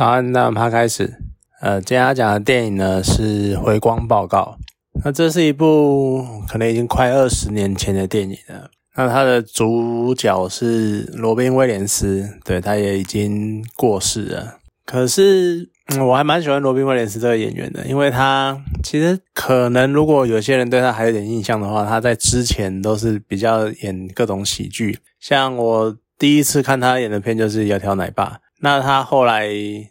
早安，那我们开始。呃，今天要讲的电影呢是《回光报告》。那这是一部可能已经快二十年前的电影了。那它的主角是罗宾威廉斯，对，他也已经过世了。可是，我还蛮喜欢罗宾威廉斯这个演员的，因为他其实可能如果有些人对他还有点印象的话，他在之前都是比较演各种喜剧。像我第一次看他演的片就是《窈窕奶爸》。那他后来，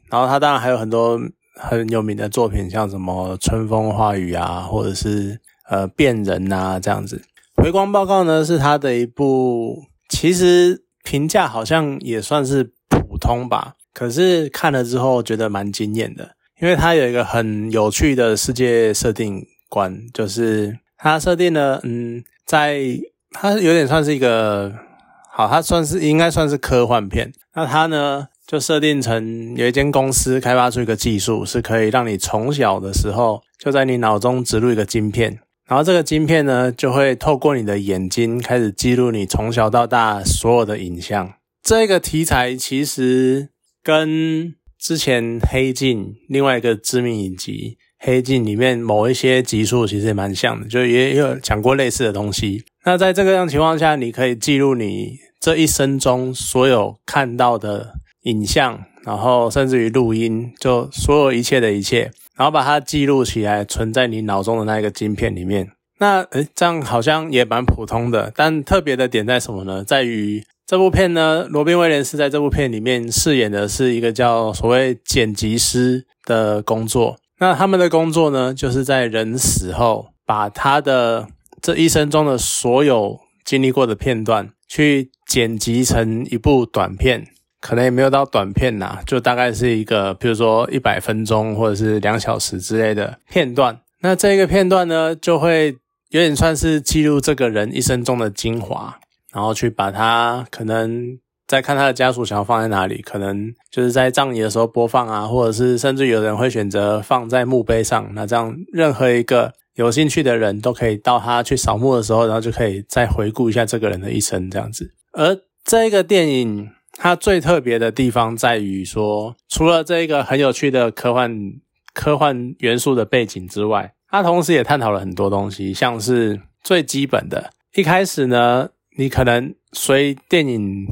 然后他当然还有很多很有名的作品，像什么《春风化雨》啊，或者是呃《变人》呐这样子。《回光报告》呢是他的一部，其实评价好像也算是普通吧，可是看了之后觉得蛮惊艳的，因为他有一个很有趣的世界设定观，就是他设定了，嗯，在他有点算是一个，好，它算是应该算是科幻片。那它呢？就设定成有一间公司开发出一个技术，是可以让你从小的时候就在你脑中植入一个晶片，然后这个晶片呢就会透过你的眼睛开始记录你从小到大所有的影像。这个题材其实跟之前《黑镜》另外一个知名影集《黑镜》里面某一些集数其实也蛮像的，就也有讲过类似的东西。那在这个样情况下，你可以记录你这一生中所有看到的。影像，然后甚至于录音，就所有一切的一切，然后把它记录起来，存在你脑中的那一个晶片里面。那诶，这样好像也蛮普通的，但特别的点在什么呢？在于这部片呢，罗宾威廉斯在这部片里面饰演的是一个叫所谓剪辑师的工作。那他们的工作呢，就是在人死后，把他的这一生中的所有经历过的片段，去剪辑成一部短片。可能也没有到短片呐，就大概是一个，比如说一百分钟或者是两小时之类的片段。那这个片段呢，就会有点算是记录这个人一生中的精华，然后去把它可能再看他的家属想要放在哪里，可能就是在葬礼的时候播放啊，或者是甚至有人会选择放在墓碑上。那这样任何一个有兴趣的人都可以到他去扫墓的时候，然后就可以再回顾一下这个人的一生这样子。而这个电影。它最特别的地方在于说，除了这一个很有趣的科幻科幻元素的背景之外，它同时也探讨了很多东西，像是最基本的，一开始呢，你可能随电影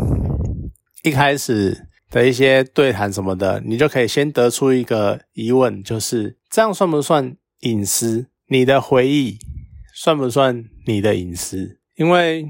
一开始的一些对谈什么的，你就可以先得出一个疑问，就是这样算不算隐私？你的回忆算不算你的隐私？因为。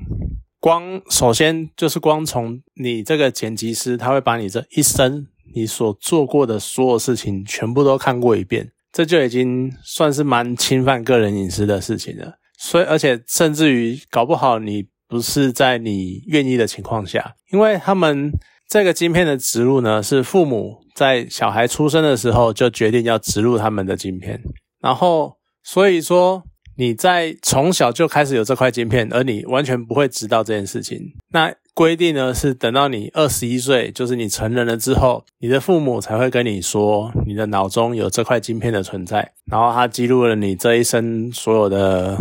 光首先就是光从你这个剪辑师，他会把你这一生你所做过的所有事情全部都看过一遍，这就已经算是蛮侵犯个人隐私的事情了。所以，而且甚至于搞不好你不是在你愿意的情况下，因为他们这个晶片的植入呢，是父母在小孩出生的时候就决定要植入他们的晶片，然后所以说。你在从小就开始有这块晶片，而你完全不会知道这件事情。那规定呢是等到你二十一岁，就是你成人了之后，你的父母才会跟你说，你的脑中有这块晶片的存在，然后它记录了你这一生所有的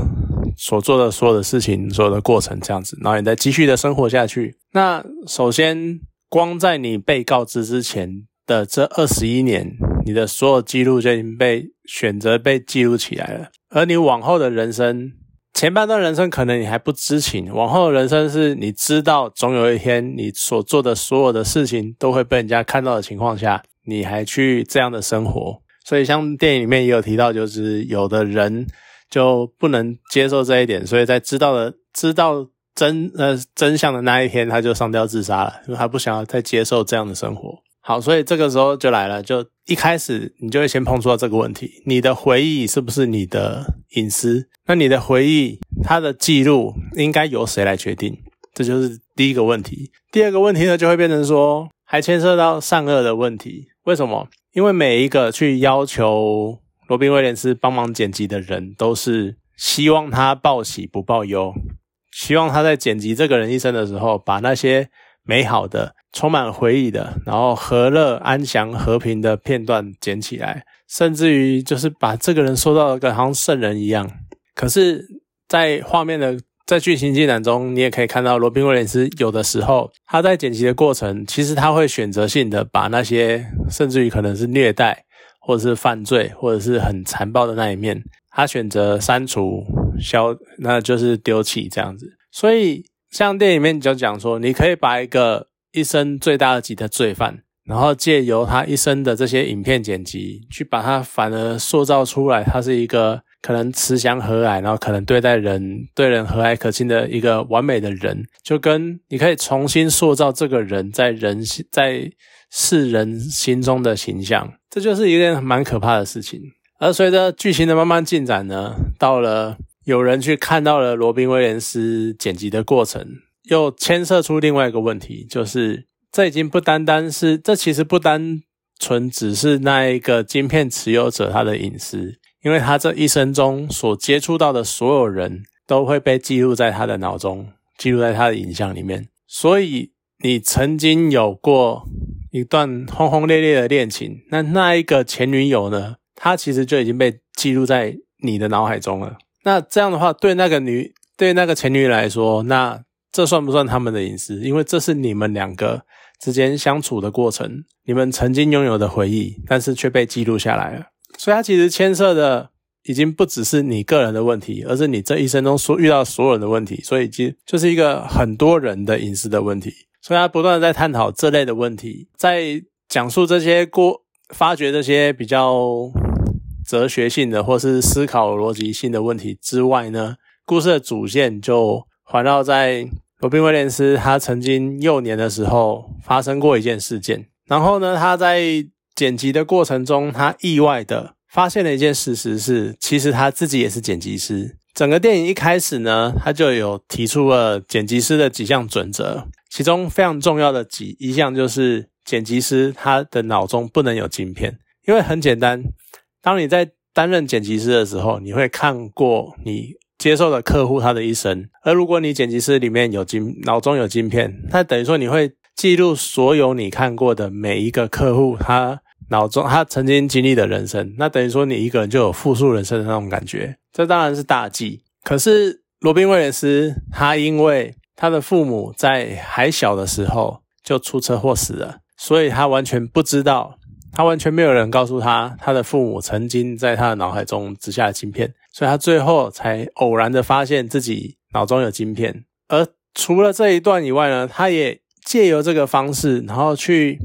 所做的所有的事情，所有的过程这样子，然后你再继续的生活下去。那首先，光在你被告知之前的这二十一年，你的所有记录就已经被选择被记录起来了。而你往后的人生，前半段人生可能你还不知情，往后的人生是你知道，总有一天你所做的所有的事情都会被人家看到的情况下，你还去这样的生活。所以像电影里面也有提到，就是有的人就不能接受这一点，所以在知道了知道真呃真相的那一天，他就上吊自杀了，因为他不想要再接受这样的生活。好，所以这个时候就来了，就一开始你就会先碰触到这个问题：你的回忆是不是你的隐私？那你的回忆它的记录应该由谁来决定？这就是第一个问题。第二个问题呢，就会变成说，还牵涉到善恶的问题。为什么？因为每一个去要求罗宾威廉斯帮忙剪辑的人，都是希望他报喜不报忧，希望他在剪辑这个人一生的时候，把那些美好的。充满回忆的，然后和乐、安详、和平的片段剪起来，甚至于就是把这个人说到跟好像圣人一样。可是，在画面的在剧情进展中，你也可以看到罗宾威廉斯有的时候他在剪辑的过程，其实他会选择性的把那些甚至于可能是虐待或者是犯罪或者是很残暴的那一面，他选择删除、消，那就是丢弃这样子。所以像电影里面就讲说，你可以把一个一生最大的级的罪犯，然后借由他一生的这些影片剪辑，去把他反而塑造出来，他是一个。可能慈祥和蔼，然后可能对待人对人和蔼可亲的一个完美的人，就跟你可以重新塑造这个人在人在世人心中的形象，这就是一件蛮可怕的事情。而随着剧情的慢慢进展呢，到了有人去看到了罗宾威廉斯剪辑的过程，又牵涉出另外一个问题，就是这已经不单单是这其实不单纯只是那一个晶片持有者他的隐私。因为他这一生中所接触到的所有人都会被记录在他的脑中，记录在他的影像里面。所以你曾经有过一段轰轰烈烈的恋情，那那一个前女友呢？她其实就已经被记录在你的脑海中了。那这样的话，对那个女，对那个前女友来说，那这算不算他们的隐私？因为这是你们两个之间相处的过程，你们曾经拥有的回忆，但是却被记录下来了。所以它其实牵涉的已经不只是你个人的问题，而是你这一生中所遇到所有人的问题。所以，其实就是一个很多人的隐私的问题。所以，他不断的在探讨这类的问题，在讲述这些过发掘这些比较哲学性的或是思考逻辑性的问题之外呢，故事的主线就环绕在罗宾威廉斯他曾经幼年的时候发生过一件事件，然后呢，他在。剪辑的过程中，他意外的发现了一件事实是，其实他自己也是剪辑师。整个电影一开始呢，他就有提出了剪辑师的几项准则，其中非常重要的几一项就是剪辑师他的脑中不能有晶片，因为很简单，当你在担任剪辑师的时候，你会看过你接受的客户他的一生，而如果你剪辑师里面有晶脑中有晶片，那等于说你会记录所有你看过的每一个客户他。脑中他曾经经历的人生，那等于说你一个人就有复述人生的那种感觉，这当然是大忌。可是罗宾威廉斯他因为他的父母在还小的时候就出车祸死了，所以他完全不知道，他完全没有人告诉他他的父母曾经在他的脑海中植下了晶片，所以他最后才偶然的发现自己脑中有晶片。而除了这一段以外呢，他也借由这个方式，然后去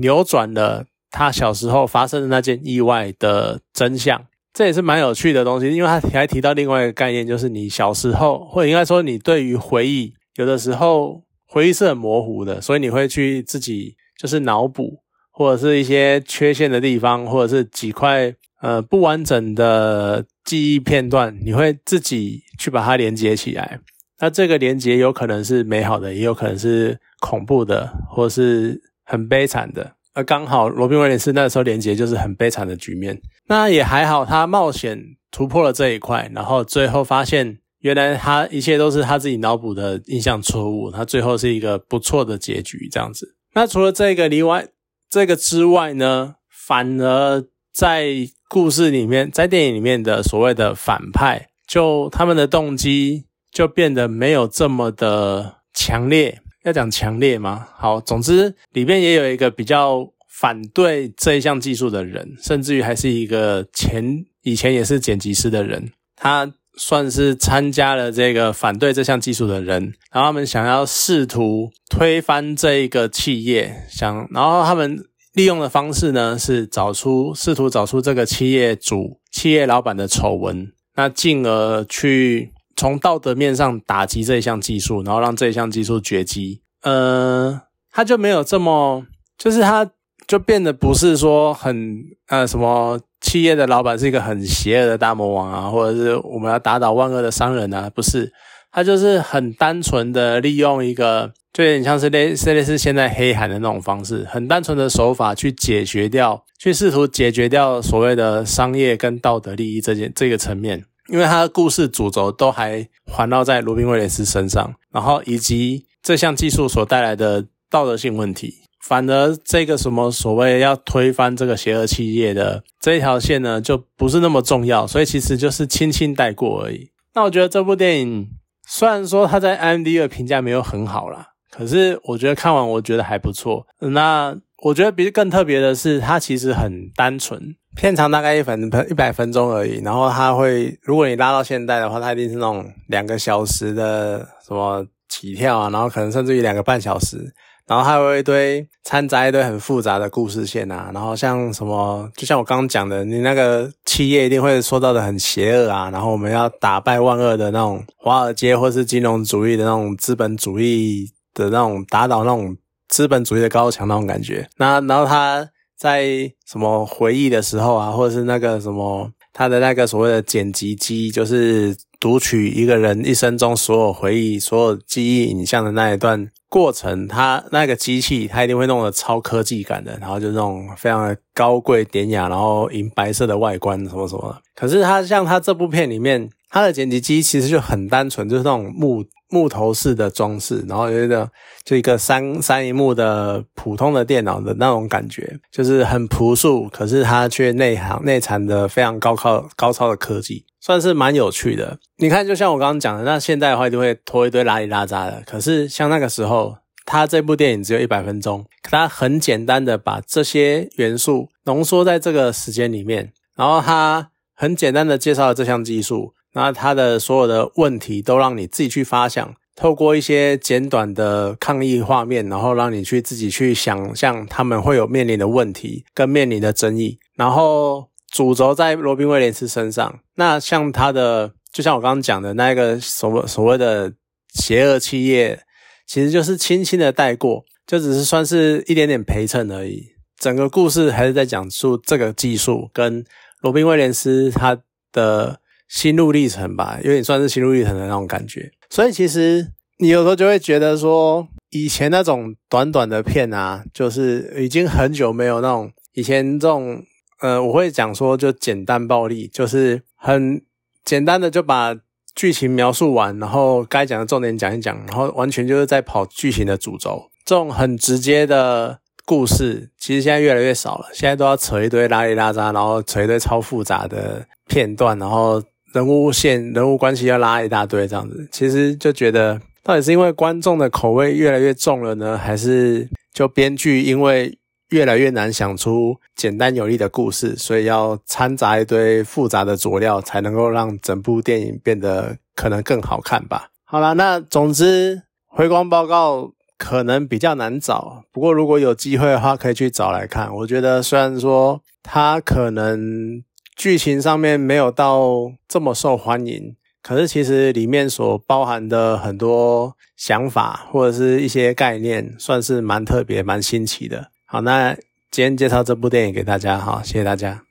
扭转了。他小时候发生的那件意外的真相，这也是蛮有趣的东西。因为他还提到另外一个概念，就是你小时候，或者应该说你对于回忆，有的时候回忆是很模糊的，所以你会去自己就是脑补，或者是一些缺陷的地方，或者是几块呃不完整的记忆片段，你会自己去把它连接起来。那这个连接有可能是美好的，也有可能是恐怖的，或是很悲惨的。而刚好罗宾威廉斯那时候连接就是很悲惨的局面，那也还好，他冒险突破了这一块，然后最后发现原来他一切都是他自己脑补的印象错误，他最后是一个不错的结局这样子。那除了这个例外，这个之外呢，反而在故事里面，在电影里面的所谓的反派，就他们的动机就变得没有这么的强烈。要讲强烈吗？好，总之里面也有一个比较反对这一项技术的人，甚至于还是一个前以前也是剪辑师的人，他算是参加了这个反对这项技术的人，然后他们想要试图推翻这一个企业，想，然后他们利用的方式呢是找出试图找出这个企业主、企业老板的丑闻，那进而去。从道德面上打击这一项技术，然后让这一项技术绝迹，呃，他就没有这么，就是他就变得不是说很呃什么企业的老板是一个很邪恶的大魔王啊，或者是我们要打倒万恶的商人啊，不是，他就是很单纯的利用一个，就有点像是类似类似现在黑海的那种方式，很单纯的手法去解决掉，去试图解决掉所谓的商业跟道德利益这件这个层面。因为他的故事主轴都还环绕在罗宾威廉斯身上，然后以及这项技术所带来的道德性问题，反而这个什么所谓要推翻这个邪恶企业的这一条线呢，就不是那么重要，所以其实就是轻轻带过而已。那我觉得这部电影虽然说他在 IMDb 的评价没有很好啦，可是我觉得看完我觉得还不错。那我觉得比更特别的是，它其实很单纯，片长大概一分一百分钟而已。然后它会，如果你拉到现代的话，它一定是那种两个小时的什么起跳啊，然后可能甚至于两个半小时。然后还有一堆掺杂一堆很复杂的故事线啊，然后像什么，就像我刚刚讲的，你那个企业一定会说到的很邪恶啊，然后我们要打败万恶的那种华尔街或是金融主义的那种资本主义的那种打倒那种资本主义的高墙那种感觉。那然后他在什么回忆的时候啊，或者是那个什么他的那个所谓的剪辑机，就是读取一个人一生中所有回忆、所有记忆影像的那一段。过程，它那个机器，它一定会弄得超科技感的，然后就那种非常的高贵典雅，然后银白色的外观什么什么。可是它像它这部片里面，它的剪辑机其实就很单纯，就是那种木 木头式的装饰，然后有一个就一个三三一幕的普通的电脑的那种感觉，就是很朴素，可是它却内行内藏的非常高超高超的科技。算是蛮有趣的。你看，就像我刚刚讲的，那现在的话就会拖一堆拉里拉扎的。可是像那个时候，他这部电影只有一百分钟，他很简单的把这些元素浓缩在这个时间里面，然后他很简单的介绍了这项技术，那他的所有的问题都让你自己去发想，透过一些简短的抗议画面，然后让你去自己去想象他们会有面临的问题跟面临的争议，然后。主轴在罗宾威廉斯身上，那像他的，就像我刚刚讲的那个所所谓的邪恶企业，其实就是轻轻的带过，就只是算是一点点陪衬而已。整个故事还是在讲述这个技术跟罗宾威廉斯他的心路历程吧，有点算是心路历程的那种感觉。所以其实你有时候就会觉得说，以前那种短短的片啊，就是已经很久没有那种以前这种。呃，我会讲说，就简单暴力，就是很简单的就把剧情描述完，然后该讲的重点讲一讲，然后完全就是在跑剧情的主轴。这种很直接的故事，其实现在越来越少了。现在都要扯一堆拉里拉扎，然后扯一堆超复杂的片段，然后人物线、人物关系要拉一大堆这样子。其实就觉得，到底是因为观众的口味越来越重了呢，还是就编剧因为？越来越难想出简单有力的故事，所以要掺杂一堆复杂的佐料，才能够让整部电影变得可能更好看吧。好了，那总之回光报告可能比较难找，不过如果有机会的话，可以去找来看。我觉得虽然说它可能剧情上面没有到这么受欢迎，可是其实里面所包含的很多想法或者是一些概念，算是蛮特别、蛮新奇的。好，那今天介绍这部电影给大家，好，谢谢大家。